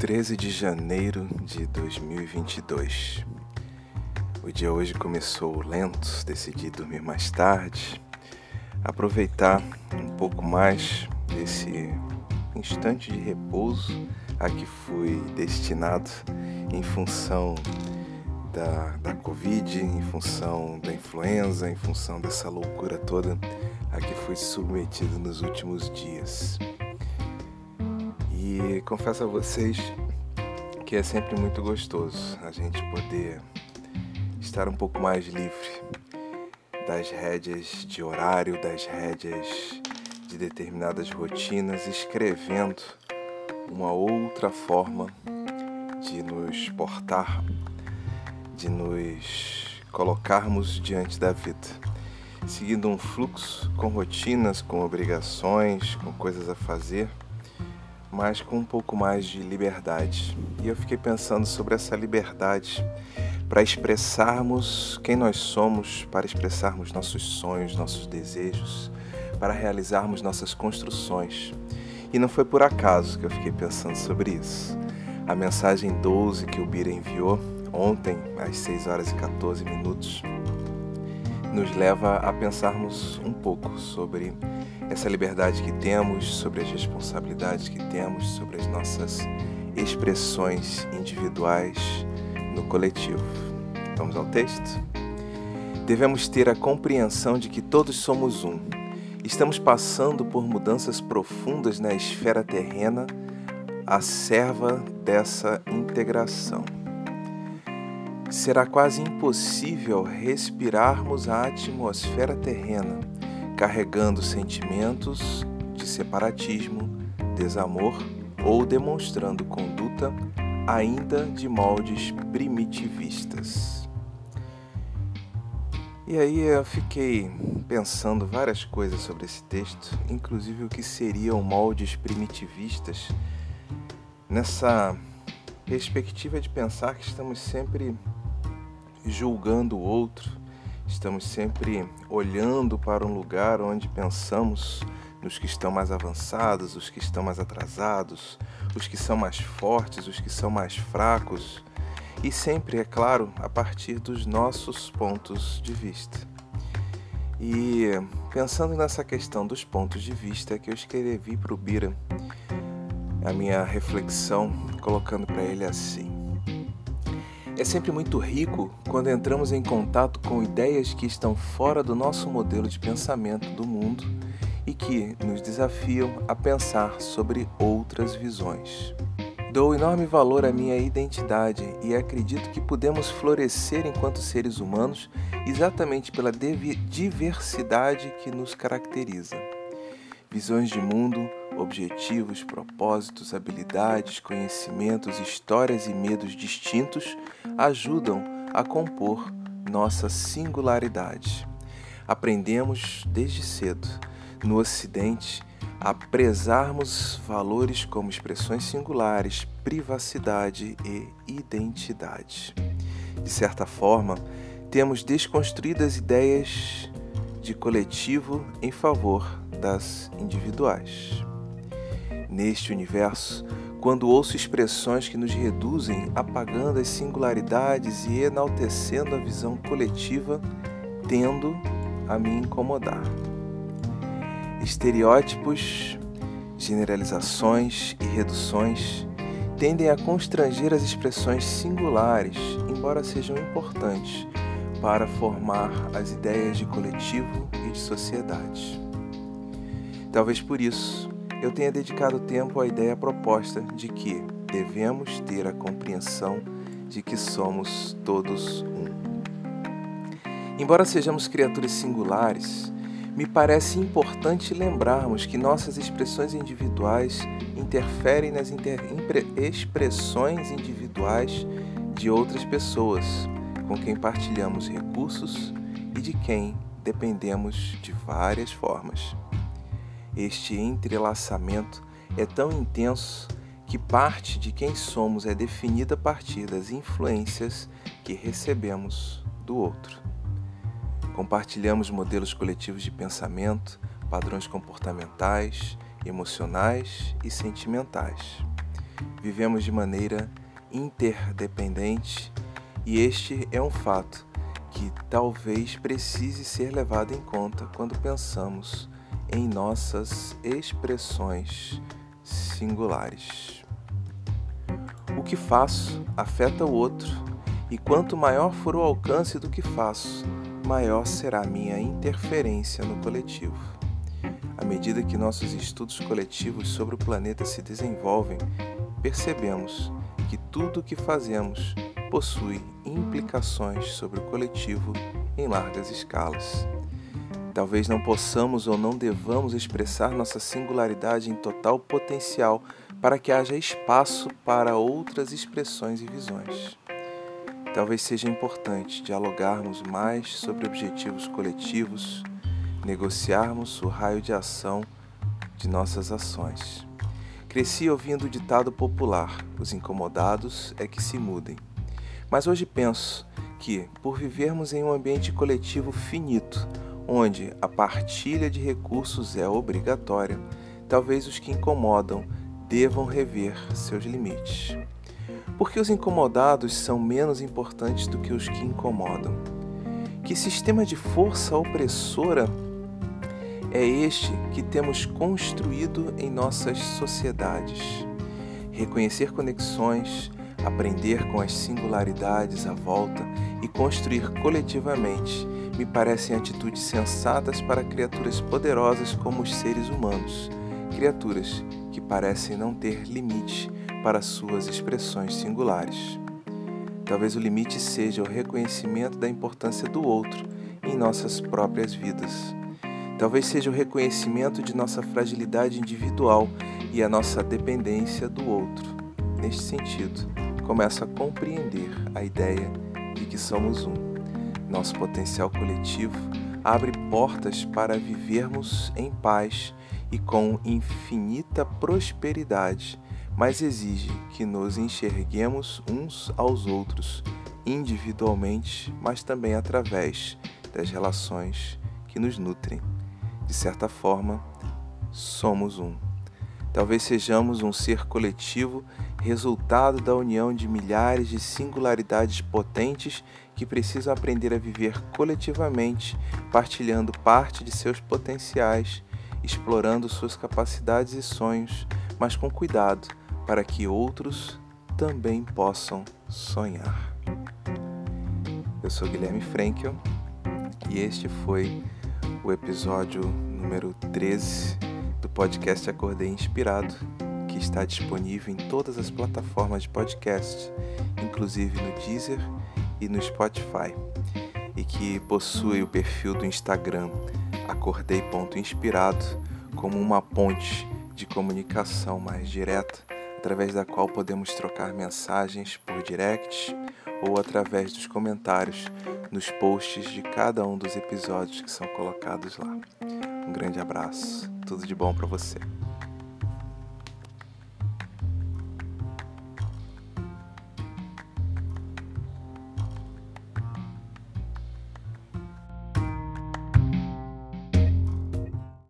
13 de janeiro de 2022. O dia hoje começou lento, decidi dormir mais tarde, aproveitar um pouco mais desse instante de repouso a que fui destinado em função da, da Covid, em função da influenza, em função dessa loucura toda a que fui submetido nos últimos dias. E confesso a vocês que é sempre muito gostoso a gente poder estar um pouco mais livre das rédeas de horário, das rédeas de determinadas rotinas, escrevendo uma outra forma de nos portar, de nos colocarmos diante da vida, seguindo um fluxo com rotinas, com obrigações, com coisas a fazer mas com um pouco mais de liberdade. E eu fiquei pensando sobre essa liberdade para expressarmos quem nós somos, para expressarmos nossos sonhos, nossos desejos, para realizarmos nossas construções. E não foi por acaso que eu fiquei pensando sobre isso. A mensagem 12 que o Bira enviou ontem, às 6 horas e 14 minutos, nos leva a pensarmos um pouco sobre essa liberdade que temos, sobre as responsabilidades que temos, sobre as nossas expressões individuais no coletivo. Vamos ao texto? Devemos ter a compreensão de que todos somos um. Estamos passando por mudanças profundas na esfera terrena, a serva dessa integração. Será quase impossível respirarmos a atmosfera terrena carregando sentimentos de separatismo, desamor ou demonstrando conduta ainda de moldes primitivistas. E aí eu fiquei pensando várias coisas sobre esse texto, inclusive o que seriam moldes primitivistas, nessa perspectiva de pensar que estamos sempre julgando o outro, Estamos sempre olhando para um lugar onde pensamos nos que estão mais avançados, os que estão mais atrasados, os que são mais fortes, os que são mais fracos, e sempre, é claro, a partir dos nossos pontos de vista. E pensando nessa questão dos pontos de vista, que eu escrevi para o Bira a minha reflexão, colocando para ele assim: é sempre muito rico quando entramos em contato com ideias que estão fora do nosso modelo de pensamento do mundo e que nos desafiam a pensar sobre outras visões. Dou enorme valor à minha identidade e acredito que podemos florescer enquanto seres humanos exatamente pela diversidade que nos caracteriza. Visões de mundo, objetivos, propósitos, habilidades, conhecimentos, histórias e medos distintos ajudam a compor nossa singularidade. Aprendemos desde cedo, no Ocidente, a prezarmos valores como expressões singulares, privacidade e identidade. De certa forma, temos desconstruído as ideias de coletivo em favor das individuais. Neste universo, quando ouço expressões que nos reduzem, apagando as singularidades e enaltecendo a visão coletiva, tendo a me incomodar. Estereótipos, generalizações e reduções tendem a constranger as expressões singulares, embora sejam importantes para formar as ideias de coletivo e de sociedade. Talvez por isso eu tenha dedicado tempo à ideia proposta de que devemos ter a compreensão de que somos todos um. Embora sejamos criaturas singulares, me parece importante lembrarmos que nossas expressões individuais interferem nas inter expressões individuais de outras pessoas com quem partilhamos recursos e de quem dependemos de várias formas. Este entrelaçamento é tão intenso que parte de quem somos é definida a partir das influências que recebemos do outro. Compartilhamos modelos coletivos de pensamento, padrões comportamentais, emocionais e sentimentais. vivemos de maneira interdependente e este é um fato que talvez precise ser levado em conta quando pensamos em nossas expressões singulares. O que faço afeta o outro, e quanto maior for o alcance do que faço, maior será a minha interferência no coletivo. À medida que nossos estudos coletivos sobre o planeta se desenvolvem, percebemos que tudo o que fazemos possui implicações sobre o coletivo em largas escalas. Talvez não possamos ou não devamos expressar nossa singularidade em total potencial para que haja espaço para outras expressões e visões. Talvez seja importante dialogarmos mais sobre objetivos coletivos, negociarmos o raio de ação de nossas ações. Cresci ouvindo o ditado popular: os incomodados é que se mudem. Mas hoje penso que, por vivermos em um ambiente coletivo finito, onde a partilha de recursos é obrigatória, talvez os que incomodam devam rever seus limites. Porque os incomodados são menos importantes do que os que incomodam? Que sistema de força opressora é este que temos construído em nossas sociedades? Reconhecer conexões, aprender com as singularidades à volta e construir coletivamente me parecem atitudes sensatas para criaturas poderosas como os seres humanos, criaturas que parecem não ter limite para suas expressões singulares. Talvez o limite seja o reconhecimento da importância do outro em nossas próprias vidas. Talvez seja o reconhecimento de nossa fragilidade individual e a nossa dependência do outro. Neste sentido, começo a compreender a ideia de que somos um. Nosso potencial coletivo abre portas para vivermos em paz e com infinita prosperidade, mas exige que nos enxerguemos uns aos outros, individualmente, mas também através das relações que nos nutrem. De certa forma, somos um. Talvez sejamos um ser coletivo, resultado da união de milhares de singularidades potentes que precisam aprender a viver coletivamente, partilhando parte de seus potenciais, explorando suas capacidades e sonhos, mas com cuidado para que outros também possam sonhar. Eu sou Guilherme Frankel e este foi o episódio número 13 do podcast Acordei Inspirado, que está disponível em todas as plataformas de podcast, inclusive no Deezer e no Spotify, e que possui o perfil do Instagram acordei.inspirado como uma ponte de comunicação mais direta, através da qual podemos trocar mensagens por direct ou através dos comentários nos posts de cada um dos episódios que são colocados lá. Um grande abraço, tudo de bom para você.